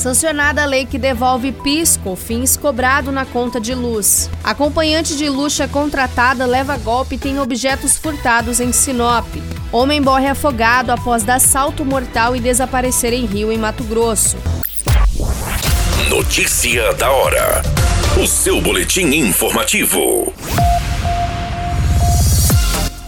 Sancionada a lei que devolve PIS, COFINS cobrado na conta de luz. Acompanhante de luxo é contratada, leva golpe e tem objetos furtados em Sinop. Homem morre afogado após dar salto mortal e desaparecer em Rio, em Mato Grosso. Notícia da hora. O seu boletim informativo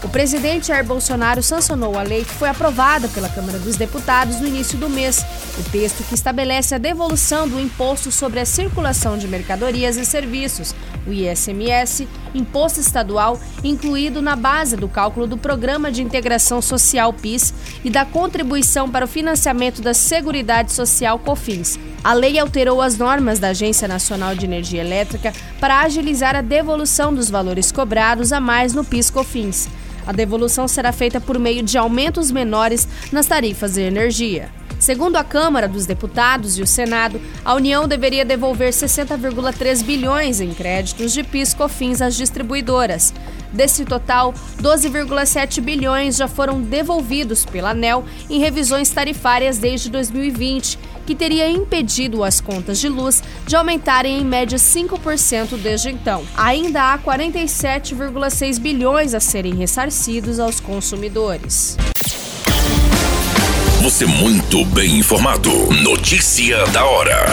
presidente Jair Bolsonaro sancionou a lei que foi aprovada pela Câmara dos Deputados no início do mês. O texto que estabelece a devolução do imposto sobre a circulação de mercadorias e serviços, o ISMS, imposto estadual, incluído na base do cálculo do Programa de Integração Social PIS e da contribuição para o financiamento da Seguridade Social COFINS. A lei alterou as normas da Agência Nacional de Energia Elétrica para agilizar a devolução dos valores cobrados a mais no PIS/COFINS. A devolução será feita por meio de aumentos menores nas tarifas de energia. Segundo a Câmara dos Deputados e o Senado, a União deveria devolver 60,3 bilhões em créditos de PIS/COFINS às distribuidoras. Desse total, 12,7 bilhões já foram devolvidos pela ANEL em revisões tarifárias desde 2020, que teria impedido as contas de luz de aumentarem em média 5% desde então. Ainda há 47,6 bilhões a serem ressarcidos aos consumidores. Você muito bem informado. Notícia da hora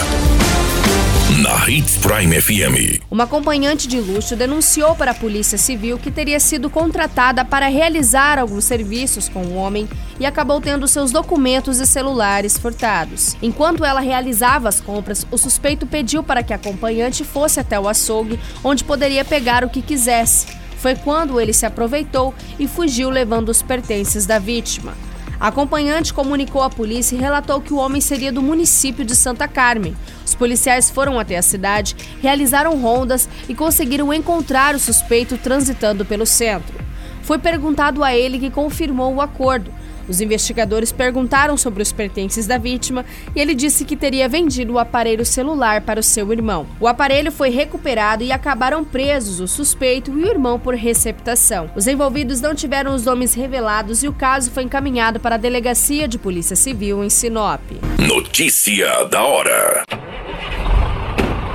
na Hits Prime FM. Uma acompanhante de luxo denunciou para a Polícia Civil que teria sido contratada para realizar alguns serviços com o um homem e acabou tendo seus documentos e celulares furtados. Enquanto ela realizava as compras, o suspeito pediu para que a acompanhante fosse até o açougue, onde poderia pegar o que quisesse. Foi quando ele se aproveitou e fugiu levando os pertences da vítima. A acompanhante comunicou à polícia e relatou que o homem seria do município de Santa Carmen. Os policiais foram até a cidade, realizaram rondas e conseguiram encontrar o suspeito transitando pelo centro. Foi perguntado a ele que confirmou o acordo. Os investigadores perguntaram sobre os pertences da vítima e ele disse que teria vendido o aparelho celular para o seu irmão. O aparelho foi recuperado e acabaram presos o suspeito e o irmão por receptação. Os envolvidos não tiveram os nomes revelados e o caso foi encaminhado para a Delegacia de Polícia Civil em Sinop. Notícia da hora.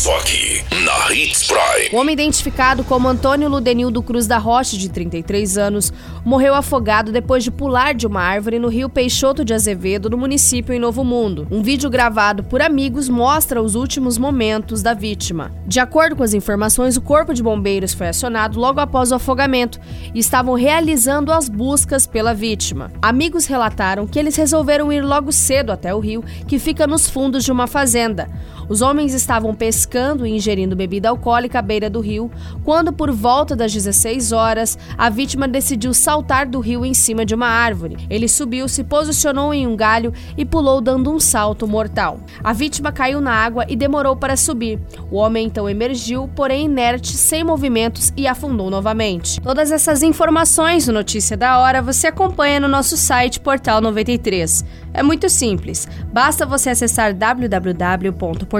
Só aqui, na Hits Prime. O homem identificado como Antônio Ludenildo Cruz da Rocha, de 33 anos, morreu afogado depois de pular de uma árvore no rio Peixoto de Azevedo, no município em Novo Mundo. Um vídeo gravado por amigos mostra os últimos momentos da vítima. De acordo com as informações, o corpo de bombeiros foi acionado logo após o afogamento e estavam realizando as buscas pela vítima. Amigos relataram que eles resolveram ir logo cedo até o rio, que fica nos fundos de uma fazenda. Os homens estavam pescando e ingerindo bebida alcoólica à beira do rio, quando, por volta das 16 horas, a vítima decidiu saltar do rio em cima de uma árvore. Ele subiu, se posicionou em um galho e pulou dando um salto mortal. A vítima caiu na água e demorou para subir. O homem então emergiu, porém inerte, sem movimentos e afundou novamente. Todas essas informações no Notícia da Hora você acompanha no nosso site Portal 93. É muito simples, basta você acessar www.portal